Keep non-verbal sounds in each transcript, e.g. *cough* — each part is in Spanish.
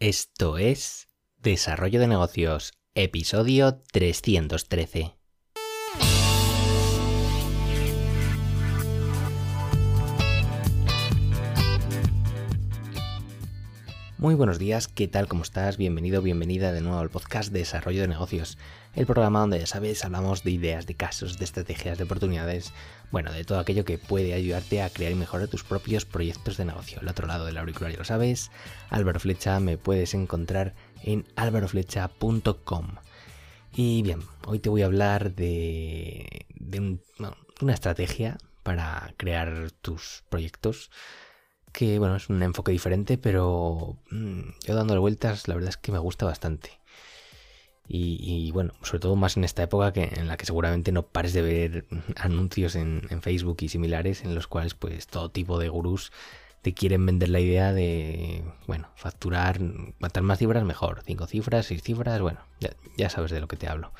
Esto es Desarrollo de Negocios, episodio 313. Muy buenos días, ¿qué tal? ¿Cómo estás? Bienvenido, bienvenida de nuevo al podcast Desarrollo de Negocios, el programa donde ya sabes, hablamos de ideas, de casos, de estrategias, de oportunidades, bueno, de todo aquello que puede ayudarte a crear y mejorar tus propios proyectos de negocio. Al otro lado del auricular ya lo sabes, Álvaro Flecha me puedes encontrar en álvaroflecha.com. Y bien, hoy te voy a hablar de, una estrategia para crear tus proyectos que bueno, es un enfoque diferente, pero mm, yo dándole vueltas, la verdad es que me gusta bastante. Y, bueno, sobre todo más en esta época que, en la que seguramente no pares de ver *laughs* anuncios en, Facebook y similares en los cuales pues todo tipo de gurús te quieren vender la idea de, bueno, facturar, matar más cifras mejor, cinco cifras, seis cifras, bueno, ya, ya sabes de lo que te hablo.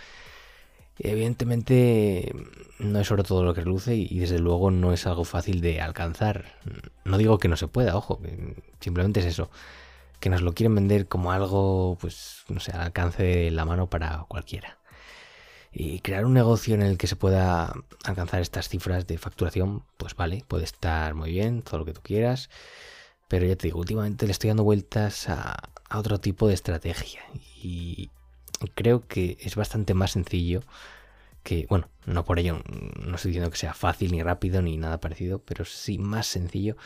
Evidentemente no es oro todo lo que reluce y desde luego no es algo fácil de alcanzar. No digo que no se pueda, ojo, simplemente es eso, que nos lo quieren vender como algo, pues, no sé, al alcance de la mano para cualquiera. Y crear un negocio en el que se pueda alcanzar estas cifras de facturación, pues vale, puede estar muy bien, todo lo que tú quieras, pero ya te digo, últimamente le estoy dando vueltas a, a otro tipo de estrategia y, creo que es bastante más sencillo que, bueno, no por ello, no estoy diciendo que sea fácil ni rápido ni nada parecido, pero sí más sencillo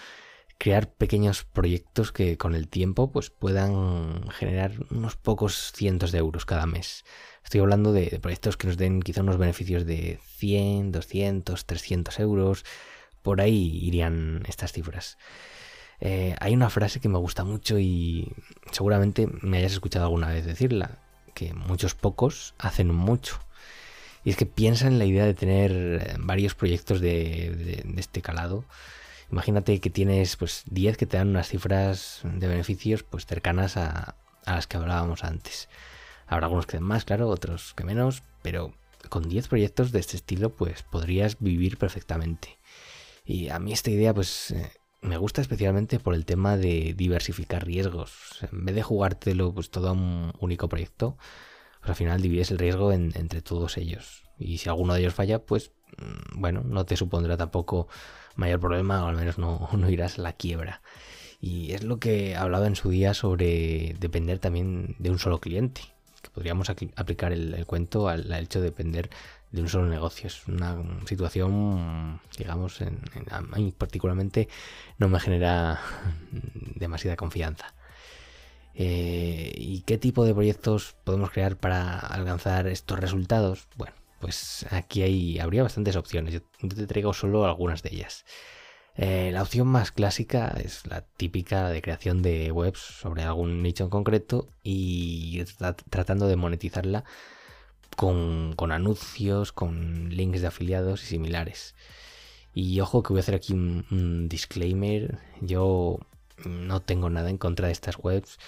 crear pequeños proyectos que con el tiempo pues puedan generar unos pocos cientos de euros cada mes. Estoy hablando de, proyectos que nos den quizá unos beneficios de 100, 200, 300 euros. Por ahí irían estas cifras. Eh, hay una frase que me gusta mucho y seguramente me hayas escuchado alguna vez decirla, que muchos pocos hacen mucho. Y es que piensa en la idea de tener eh, varios proyectos de, este calado. Imagínate que tienes pues 10 que te dan unas cifras de beneficios pues cercanas a, las que hablábamos antes. Habrá algunos que den más, claro, otros que menos, pero con 10 proyectos de este estilo pues podrías vivir perfectamente. Y a mí esta idea pues eh, me gusta especialmente por el tema de diversificar riesgos. En vez de jugártelo pues todo a un único proyecto, pues al final divides el riesgo entre todos ellos. Y si alguno de ellos falla, pues mm, bueno, no te supondrá tampoco mayor problema, o al menos no, *laughs* no irás a la quiebra. Y es lo que hablaba en su día sobre depender también de un solo cliente. Que podríamos aplicar el, cuento al, hecho de depender de un solo negocio. Es una situación, digamos, a mí particularmente no me genera *laughs* demasiada confianza. Eh, ¿Y qué tipo de proyectos podemos crear para alcanzar estos resultados? Bueno, pues aquí hay, habría bastantes opciones. Yo te traigo solo algunas de ellas. Eh, la opción más clásica es la típica de creación de webs sobre algún nicho en concreto y tratando de monetizarla con, anuncios, con links de afiliados y similares. Y ojo que voy a hacer aquí un, disclaimer. Yo no tengo nada en contra de estas webs.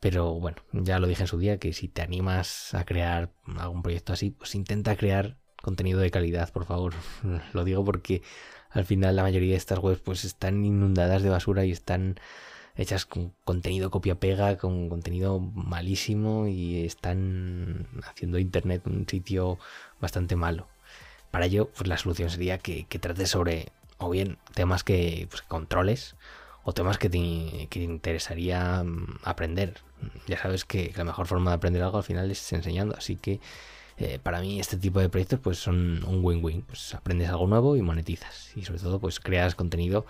Pero bueno, ya lo dije en su día que si te animas a crear algún proyecto así, pues intenta crear contenido de calidad, por favor. *laughs* Lo digo porque al final la mayoría de estas webs pues están inundadas de basura y están hechas con contenido copia-pega, con contenido malísimo y están haciendo Internet un sitio bastante malo. Para ello, pues la solución sería que, trates sobre, o bien temas que pues, controles, o temas que te, que interesaría mm, aprender. Ya sabes que la mejor forma de aprender algo al final es enseñando, así que eh, para mí este tipo de proyectos pues son un win-win. Pues aprendes algo nuevo y monetizas. Y sobre todo pues creas contenido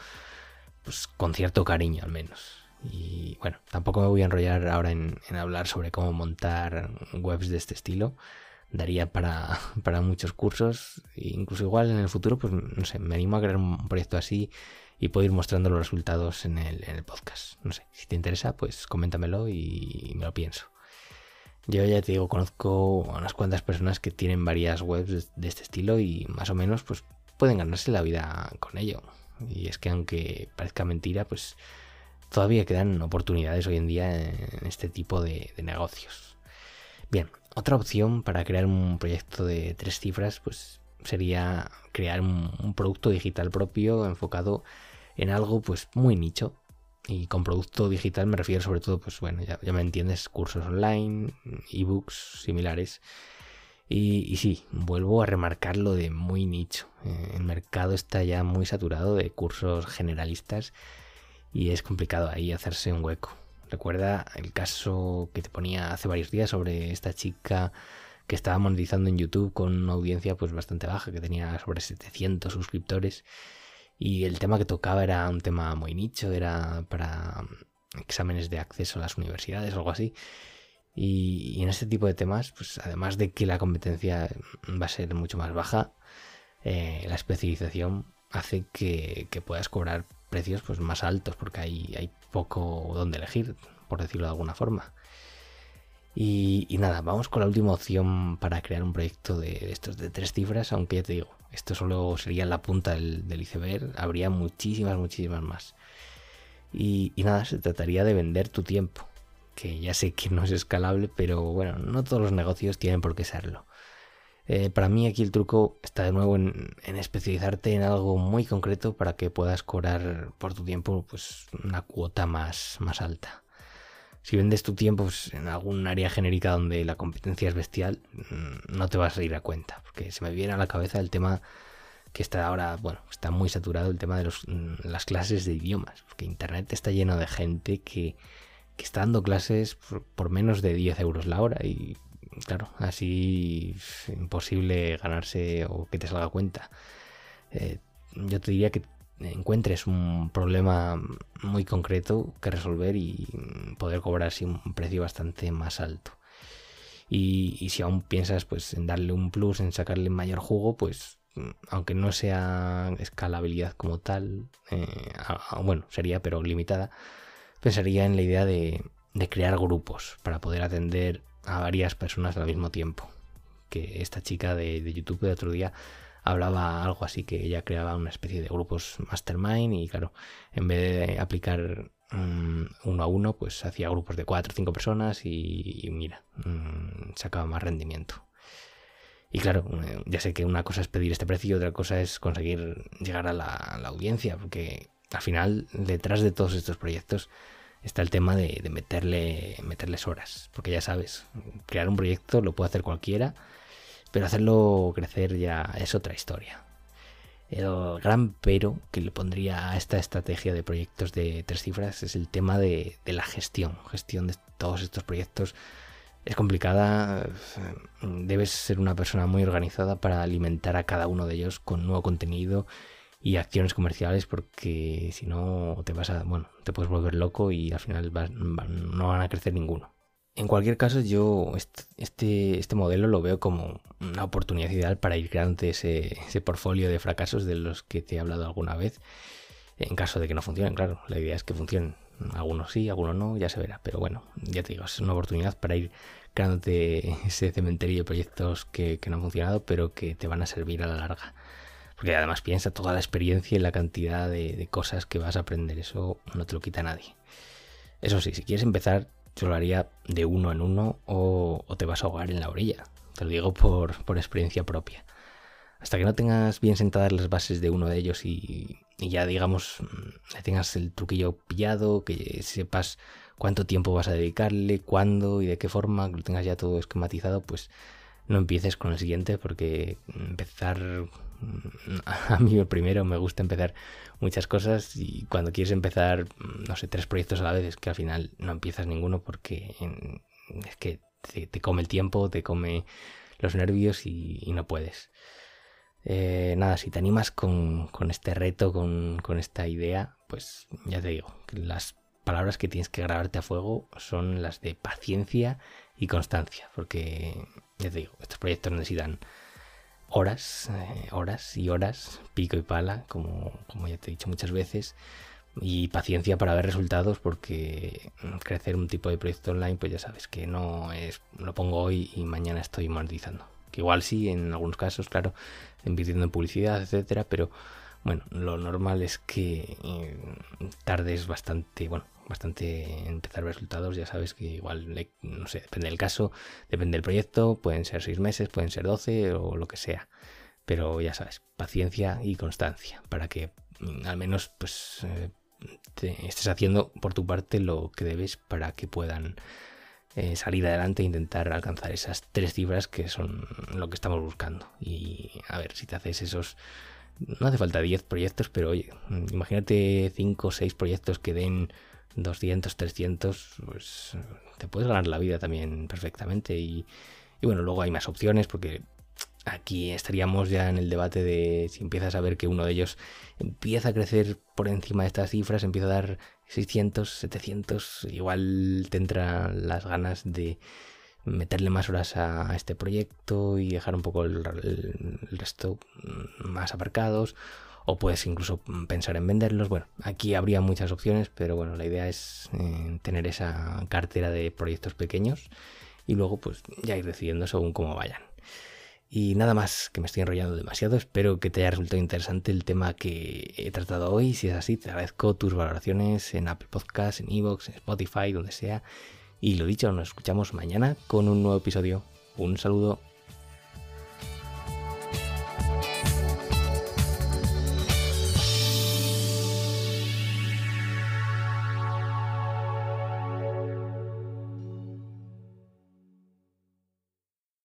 pues con cierto cariño al menos. Y bueno, tampoco me voy a enrollar ahora en, hablar sobre cómo montar webs de este estilo. Daría para, *laughs* para muchos cursos. E incluso igual en el futuro, pues no sé, me animo a crear un proyecto así y puedo ir mostrando los resultados en el, en el podcast. No sé, si te interesa, pues coméntamelo y me lo pienso. Yo ya te digo, conozco a unas cuantas personas que tienen varias webs de este estilo y más o menos pues pueden ganarse la vida con ello. Y es que aunque parezca mentira, pues todavía quedan oportunidades hoy en día en este tipo de, negocios. Bien, otra opción para crear un proyecto de tres cifras pues sería crear un, un producto digital propio enfocado en algo pues muy nicho Y con producto digital me refiero sobre todo, pues bueno, ya, me entiendes, cursos online, ebooks similares. Y, sí, vuelvo a remarcar lo de muy nicho. Eh, el mercado está ya muy saturado de cursos generalistas y es complicado ahí hacerse un hueco. Recuerda el caso que te ponía hace varios días sobre esta chica que estaba monetizando en YouTube con una audiencia pues bastante baja, que tenía sobre 700 suscriptores y el tema que tocaba era un tema muy nicho, era para exámenes de acceso a las universidades o algo así. Y, en este tipo de temas, pues además de que la competencia va a ser mucho más baja, eh, la especialización hace que, puedas cobrar precios pues, más altos porque hay, hay poco donde elegir, por decirlo de alguna forma. Y, nada, vamos con la última opción para crear un proyecto de, estos de tres cifras, aunque ya te digo, esto solo sería la punta del, iceberg, habría muchísimas, muchísimas más. Y, nada, se trataría de vender tu tiempo, que ya sé que no es escalable, pero bueno, no todos los negocios tienen por qué serlo. Eh, para mí aquí el truco está de nuevo en, en, especializarte en algo muy concreto para que puedas cobrar por tu tiempo pues una cuota más, más alta si vendes tu tiempo pues, en algún área genérica donde la competencia es bestial, mm, no te vas a ir a cuenta. Porque se me viene a la cabeza el tema que está ahora, bueno, está muy saturado el tema de los, mm, las clases de idiomas. Porque Internet está lleno de gente que, está dando clases por, menos de 10 euros la hora. Y claro, así es imposible ganarse o que te salga cuenta. Eh, yo te diría que encuentres un problema muy concreto que resolver y poder cobrar así un precio bastante más alto. Y, si aún piensas pues en darle un plus, en sacarle mayor jugo, pues aunque no sea escalabilidad como tal, eh, bueno, sería pero limitada, pensaría en la idea de, crear grupos para poder atender a varias personas al mismo tiempo. Que esta chica de, de YouTube de otro día hablaba algo así que ella creaba una especie de grupos mastermind y claro, en vez de aplicar mm, uno a uno, pues hacía grupos de cuatro o cinco personas y, mira, mm, sacaba más rendimiento. Y claro, eh, ya sé que una cosa es pedir este precio y otra cosa es conseguir llegar a la, audiencia, porque al final detrás de todos estos proyectos está el tema de, de meterle, meterles horas, porque ya sabes, crear un proyecto lo puede hacer cualquiera pero hacerlo crecer ya es otra historia. El gran pero que le pondría a esta estrategia de proyectos de tres cifras es el tema de, la gestión. Gestión de todos estos proyectos es complicada. Debes ser una persona muy organizada para alimentar a cada uno de ellos con nuevo contenido y acciones comerciales porque si no te vas a, bueno, te puedes volver loco y al final no van a crecer ninguno. En cualquier caso, yo este, este modelo lo veo como una oportunidad ideal para ir creando ese, ese portfolio de fracasos de los que te he hablado alguna vez. En caso de que no funcionen, claro, la idea es que funcionen. Algunos sí, algunos no, ya se verá. Pero bueno, ya te digo, es una oportunidad para ir creándote ese cementerio de proyectos que, no han funcionado, pero que te van a servir a la larga. Porque además piensa toda la experiencia y la cantidad de cosas que vas a aprender. Eso no te lo quita nadie. Eso sí, si quieres empezar, yo lo haría de uno en uno o, te vas a ahogar en la orilla. Te lo digo por, experiencia propia. Hasta que no tengas bien sentadas las bases de uno de ellos y, ya digamos mm, tengas el truquillo pillado, que sepas cuánto tiempo vas a dedicarle, cuándo y de qué forma, que lo tengas ya todo esquematizado, pues no empieces con el siguiente porque empezar *laughs* a mí primero me gusta empezar muchas cosas y cuando quieres empezar, no sé, tres proyectos a la vez es que al final no empiezas ninguno porque es que te, come el tiempo, te come los nervios y, no puedes. Eh, nada, si te animas con, este reto, con, con, esta idea, pues ya te digo, las palabras que tienes que grabarte a fuego son las de paciencia y constancia, porque ya te digo, estos proyectos necesitan horas, eh, horas y horas, pico y pala, como, como ya te he dicho muchas veces, y paciencia para ver resultados, porque crecer un tipo de proyecto online, pues ya sabes que no es, lo pongo hoy y mañana estoy monetizando. Que igual sí, en algunos casos, claro, invirtiendo en publicidad, etcétera, pero bueno, lo normal es que eh, tardes bastante, bueno, bastante empezar resultados. Ya sabes que igual, no sé, depende del caso, depende del proyecto, pueden ser seis meses, pueden ser doce o lo que sea. Pero ya sabes, paciencia y constancia para que mm, al menos pues eh, estés haciendo por tu parte lo que debes para que puedan eh, salir adelante e intentar alcanzar esas tres cifras que son lo que estamos buscando. Y a ver, si te haces esos... No hace falta 10 proyectos, pero oye, imagínate 5 o 6 proyectos que den 200, 300, pues te puedes ganar la vida también perfectamente. Y, bueno, luego hay más opciones porque aquí estaríamos ya en el debate de si empiezas a ver que uno de ellos empieza a crecer por encima de estas cifras, empieza a dar 600, 700, igual tendrá las ganas de meterle más horas a, este proyecto y dejar un poco el, resto más aparcados o puedes incluso pensar en venderlos. Bueno, aquí habría muchas opciones, pero bueno, la idea es eh, tener esa cartera de proyectos pequeños y luego pues ya ir decidiendo según cómo vayan. Y nada más, que me estoy enrollando demasiado. Espero que te haya resultado interesante el tema que he tratado hoy. Si es así, te agradezco tus valoraciones en Apple Podcasts, en Evox, en Spotify, donde sea. Y lo dicho, nos escuchamos mañana con un nuevo episodio. Un saludo.